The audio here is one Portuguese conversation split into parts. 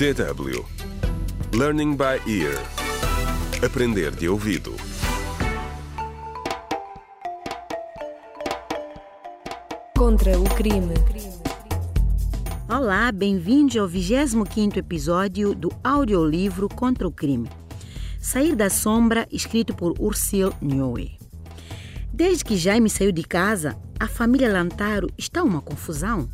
DW Learning by Ear Aprender de ouvido Contra o crime. Olá, bem-vindos ao 25º episódio do audiolivro Contra o Crime. Sair da Sombra, escrito por Ursil Nhoe. Desde que Jaime saiu de casa, a família Lantaro está uma confusão.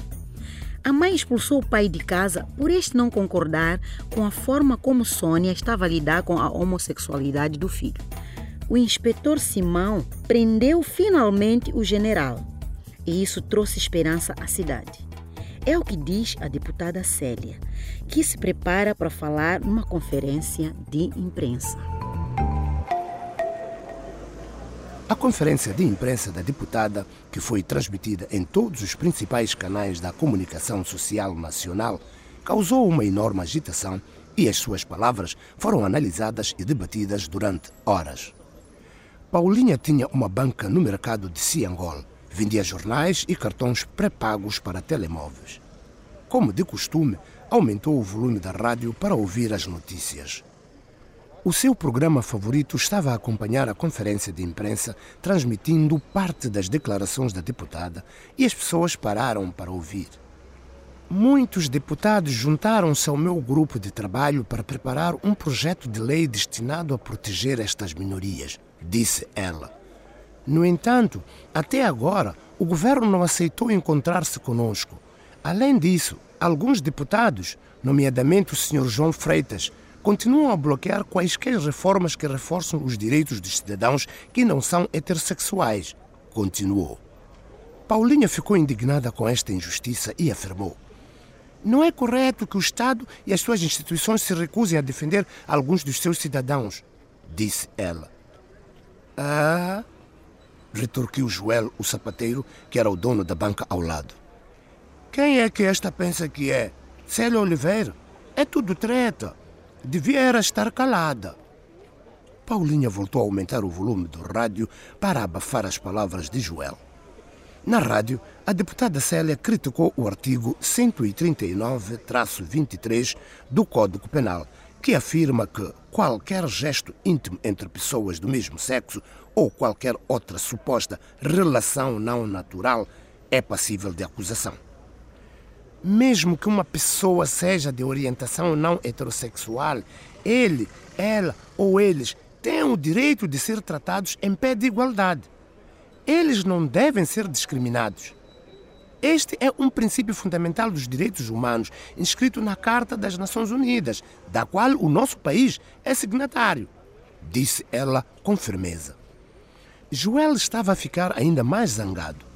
A mãe expulsou o pai de casa por este não concordar com a forma como Sônia estava a lidar com a homossexualidade do filho. O inspetor Simão prendeu finalmente o general e isso trouxe esperança à cidade. É o que diz a deputada Célia, que se prepara para falar numa conferência de imprensa. A conferência de imprensa da deputada, que foi transmitida em todos os principais canais da comunicação social nacional, causou uma enorme agitação e as suas palavras foram analisadas e debatidas durante horas. Paulinha tinha uma banca no mercado de Ciangol. Vendia jornais e cartões pré-pagos para telemóveis. Como de costume, aumentou o volume da rádio para ouvir as notícias. O seu programa favorito estava a acompanhar a conferência de imprensa, transmitindo parte das declarações da deputada, e as pessoas pararam para ouvir. Muitos deputados juntaram-se ao meu grupo de trabalho para preparar um projeto de lei destinado a proteger estas minorias, disse ela. No entanto, até agora, o governo não aceitou encontrar-se conosco. Além disso, alguns deputados, nomeadamente o Sr. João Freitas, continuam a bloquear quaisquer reformas que reforçam os direitos dos cidadãos que não são heterossexuais, continuou. Paulinha ficou indignada com esta injustiça e afirmou: Não é correto que o Estado e as suas instituições se recusem a defender alguns dos seus cidadãos, disse ela. Ah, retorquiu Joel, o sapateiro, que era o dono da banca ao lado. Quem é que esta pensa que é? Célia Oliveira? É tudo treta. Devia era estar calada. Paulinha voltou a aumentar o volume do rádio para abafar as palavras de Joel. Na rádio, a deputada Célia criticou o artigo 139-23 do Código Penal, que afirma que qualquer gesto íntimo entre pessoas do mesmo sexo ou qualquer outra suposta relação não natural é passível de acusação. Mesmo que uma pessoa seja de orientação não heterossexual, ele, ela ou eles têm o direito de ser tratados em pé de igualdade. Eles não devem ser discriminados. Este é um princípio fundamental dos direitos humanos, inscrito na Carta das Nações Unidas, da qual o nosso país é signatário, disse ela com firmeza. Joel estava a ficar ainda mais zangado.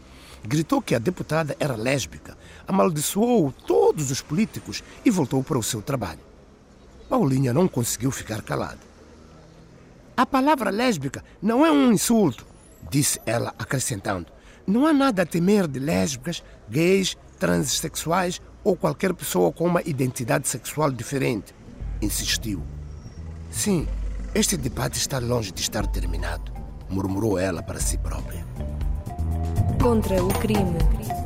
Gritou que a deputada era lésbica, amaldiçoou todos os políticos e voltou para o seu trabalho. Paulinha não conseguiu ficar calada. A palavra lésbica não é um insulto, disse ela, acrescentando. Não há nada a temer de lésbicas, gays, transexuais ou qualquer pessoa com uma identidade sexual diferente, insistiu. Sim, este debate está longe de estar terminado, murmurou ela para si própria. Contra o crime.